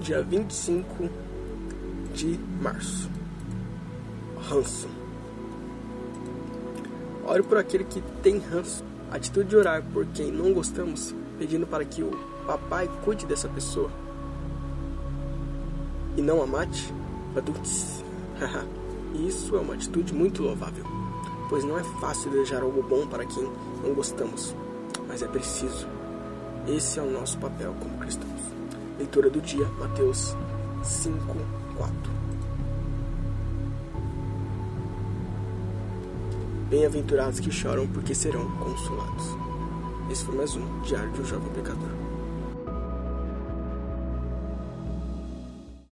dia 25 de março. Ranço. Ore por aquele que tem ranço. atitude de orar por quem não gostamos, pedindo para que o papai cuide dessa pessoa e não a mate, adultos. Isso é uma atitude muito louvável, pois não é fácil desejar algo bom para quem não gostamos, mas é preciso. Esse é o nosso papel como cristãos. Leitura do dia, Mateus 5, 4. Bem-aventurados que choram, porque serão consolados. Esse foi mais um Diário de um Jovem Pecador.